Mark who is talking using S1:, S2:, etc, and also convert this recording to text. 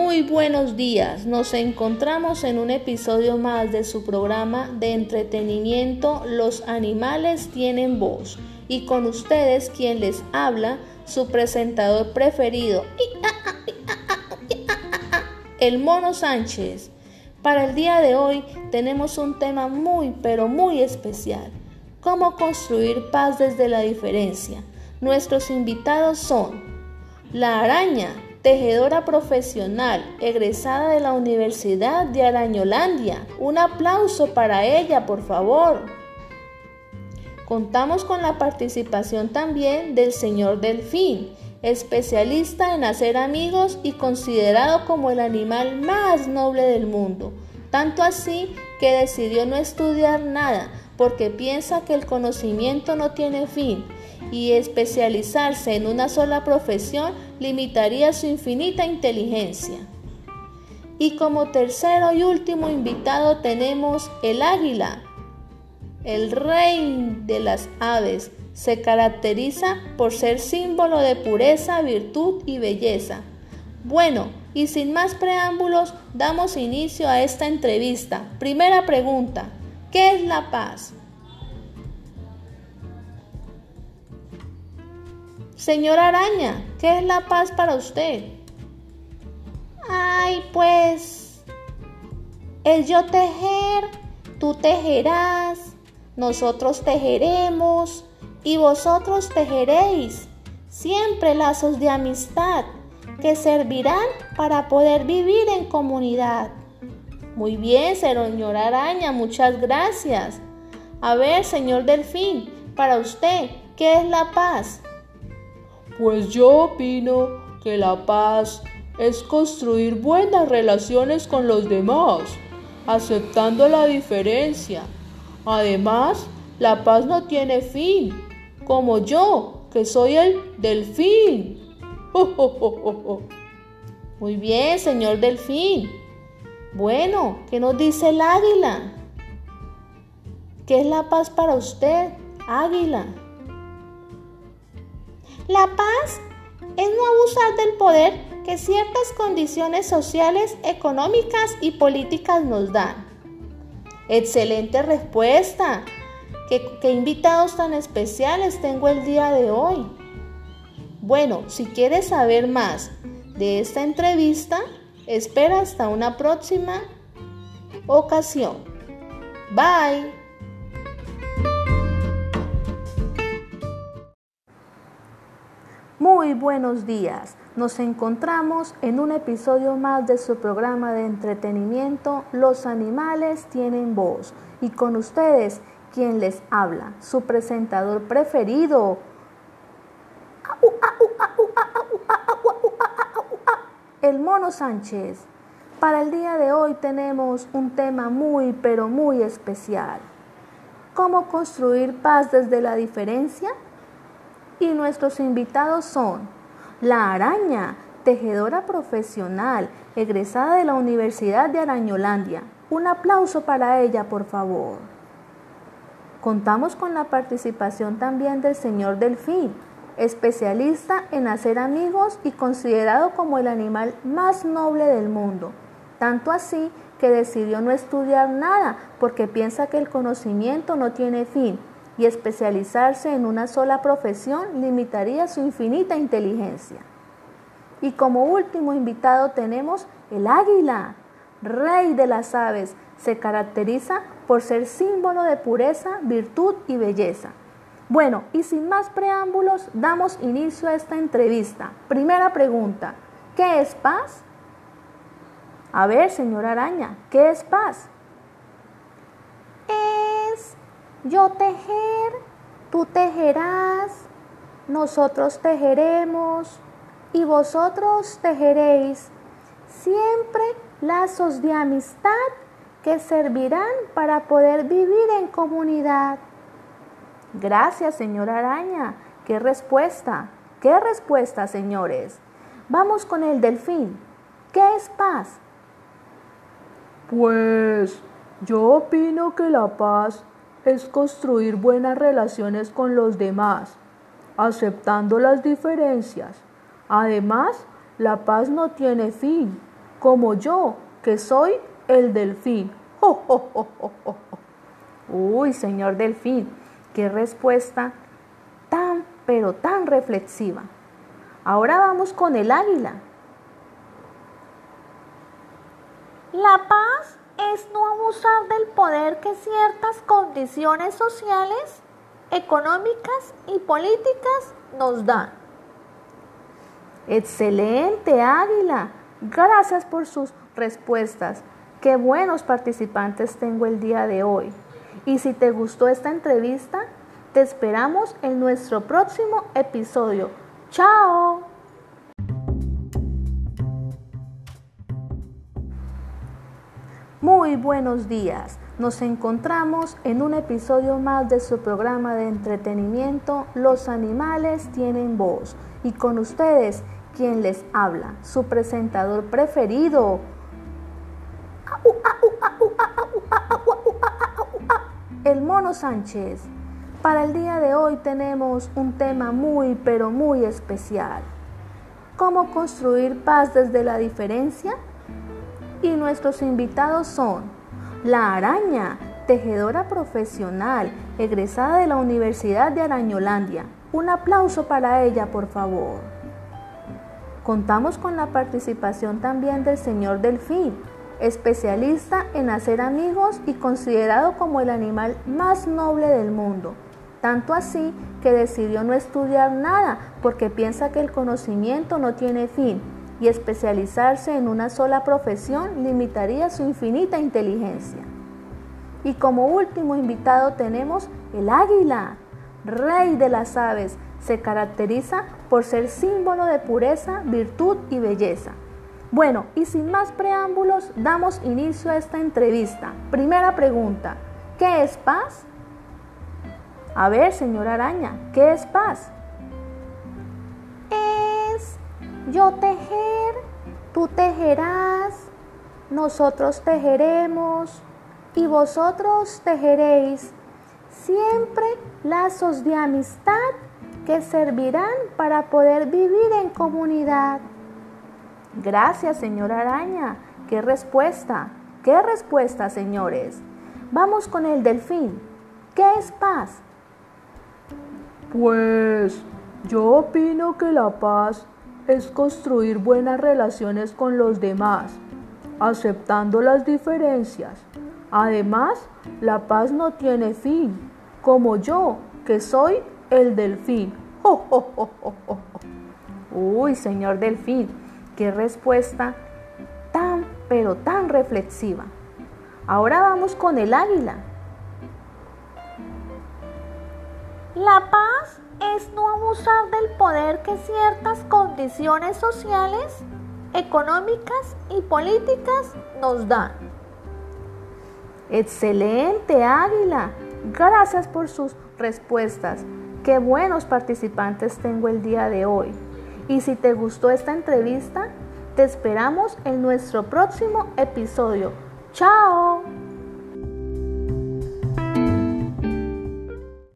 S1: Muy buenos días, nos encontramos en un episodio más de su programa de entretenimiento Los animales tienen voz y con ustedes quien les habla, su presentador preferido, el mono Sánchez. Para el día de hoy tenemos un tema muy pero muy especial, cómo construir paz desde la diferencia. Nuestros invitados son la araña, tejedora profesional, egresada de la Universidad de Arañolandia. Un aplauso para ella, por favor. Contamos con la participación también del señor Delfín, especialista en hacer amigos y considerado como el animal más noble del mundo. Tanto así que decidió no estudiar nada porque piensa que el conocimiento no tiene fin y especializarse en una sola profesión limitaría su infinita inteligencia. Y como tercero y último invitado tenemos el águila, el rey de las aves. Se caracteriza por ser símbolo de pureza, virtud y belleza. Bueno, y sin más preámbulos, damos inicio a esta entrevista. Primera pregunta, ¿qué es la paz? Señora Araña, ¿qué es la paz para usted?
S2: Ay, pues, el yo tejer, tú tejerás, nosotros tejeremos y vosotros tejeréis. Siempre lazos de amistad que servirán para poder vivir en comunidad.
S1: Muy bien, señora Araña, muchas gracias. A ver, señor Delfín, para usted, ¿qué es la paz?
S3: Pues yo opino que la paz es construir buenas relaciones con los demás, aceptando la diferencia. Además, la paz no tiene fin, como yo, que soy el delfín.
S1: Muy bien, señor delfín. Bueno, ¿qué nos dice el águila? ¿Qué es la paz para usted, águila?
S2: La paz es no abusar del poder que ciertas condiciones sociales, económicas y políticas nos dan.
S1: Excelente respuesta. ¿Qué, invitados tan especiales tengo el día de hoy? Bueno, si quieres saber más de esta entrevista, espera hasta una próxima ocasión. Bye. Buenos días. Nos encontramos en un episodio más de su programa de entretenimiento Los animales tienen voz. Y con ustedes, quien les habla, su presentador preferido. El mono Sánchez. Para el día de hoy tenemos un tema muy pero muy especial. ¿Cómo construir paz desde la diferencia? Y nuestros invitados son la araña, tejedora profesional, egresada de la Universidad de Arañolandia. Un aplauso para ella, por favor. Contamos con la participación también del señor Delfín, especialista en hacer amigos y considerado como el animal más noble del mundo. Tanto así que decidió no estudiar nada porque piensa que el conocimiento no tiene fin y especializarse en una sola profesión limitaría su infinita inteligencia. Y como último invitado tenemos el águila, rey de las aves. Se caracteriza por ser símbolo de pureza, virtud y belleza. Bueno, y sin más preámbulos, damos inicio a esta entrevista. Primera pregunta, ¿qué es paz? A ver, señora araña, ¿qué es paz?
S2: Yo tejer, tú tejerás, nosotros tejeremos y vosotros tejeréis. Siempre lazos de amistad que servirán para poder vivir en comunidad.
S1: Gracias, señora araña. ¿Qué respuesta? ¿Qué respuesta, señores? Vamos con el delfín. ¿Qué es paz?
S3: Pues yo opino que la paz es construir buenas relaciones con los demás, aceptando las diferencias. Además, la paz no tiene fin,
S1: como yo, que soy el delfín. Uy, señor delfín, qué respuesta tan, pero tan reflexiva. Ahora vamos con el águila.
S2: La paz es no abusar del poder que ciertas condiciones sociales, económicas y políticas nos dan.
S1: Excelente, Águila. Gracias por sus respuestas. Qué buenos participantes tengo el día de hoy. Y si te gustó esta entrevista, te esperamos en nuestro próximo episodio. ¡Chao! Muy buenos días. Nos encontramos en un episodio más de su programa de entretenimiento Los animales tienen voz. Y con ustedes, quien les habla, su presentador preferido. El mono Sánchez. Para el día de hoy tenemos un tema muy pero muy especial. ¿Cómo construir paz desde la diferencia? Y nuestros invitados son la araña, tejedora profesional, egresada de la Universidad de Arañolandia. Un aplauso para ella, por favor. Contamos con la participación también del señor Delfín, especialista en hacer amigos y considerado como el animal más noble del mundo. Tanto así que decidió no estudiar nada porque piensa que el conocimiento no tiene fin y especializarse en una sola profesión limitaría su infinita inteligencia. Y como último invitado tenemos el águila, rey de las aves. Se caracteriza por ser símbolo de pureza, virtud y belleza. Bueno, y sin más preámbulos, damos inicio a esta entrevista. Primera pregunta, ¿qué es paz? A ver, señora araña, ¿qué es paz?
S2: Yo tejer, tú tejerás, nosotros tejeremos y vosotros tejeréis. Siempre lazos de amistad que servirán para poder vivir en comunidad.
S1: Gracias, señora araña. ¿Qué respuesta? ¿Qué respuesta, señores? Vamos con el delfín. ¿Qué es paz?
S3: Pues yo opino que la paz es construir buenas relaciones con los demás, aceptando las diferencias. Además, la paz no tiene fin, como yo, que soy el delfín. Uy, señor delfín, qué respuesta tan, pero tan reflexiva. Ahora vamos con el águila.
S2: La paz es no abusar del poder que ciertas condiciones sociales, económicas y políticas nos dan.
S1: Excelente, Águila. Gracias por sus respuestas. Qué buenos participantes tengo el día de hoy. Y si te gustó esta entrevista, te esperamos en nuestro próximo episodio. ¡Chao!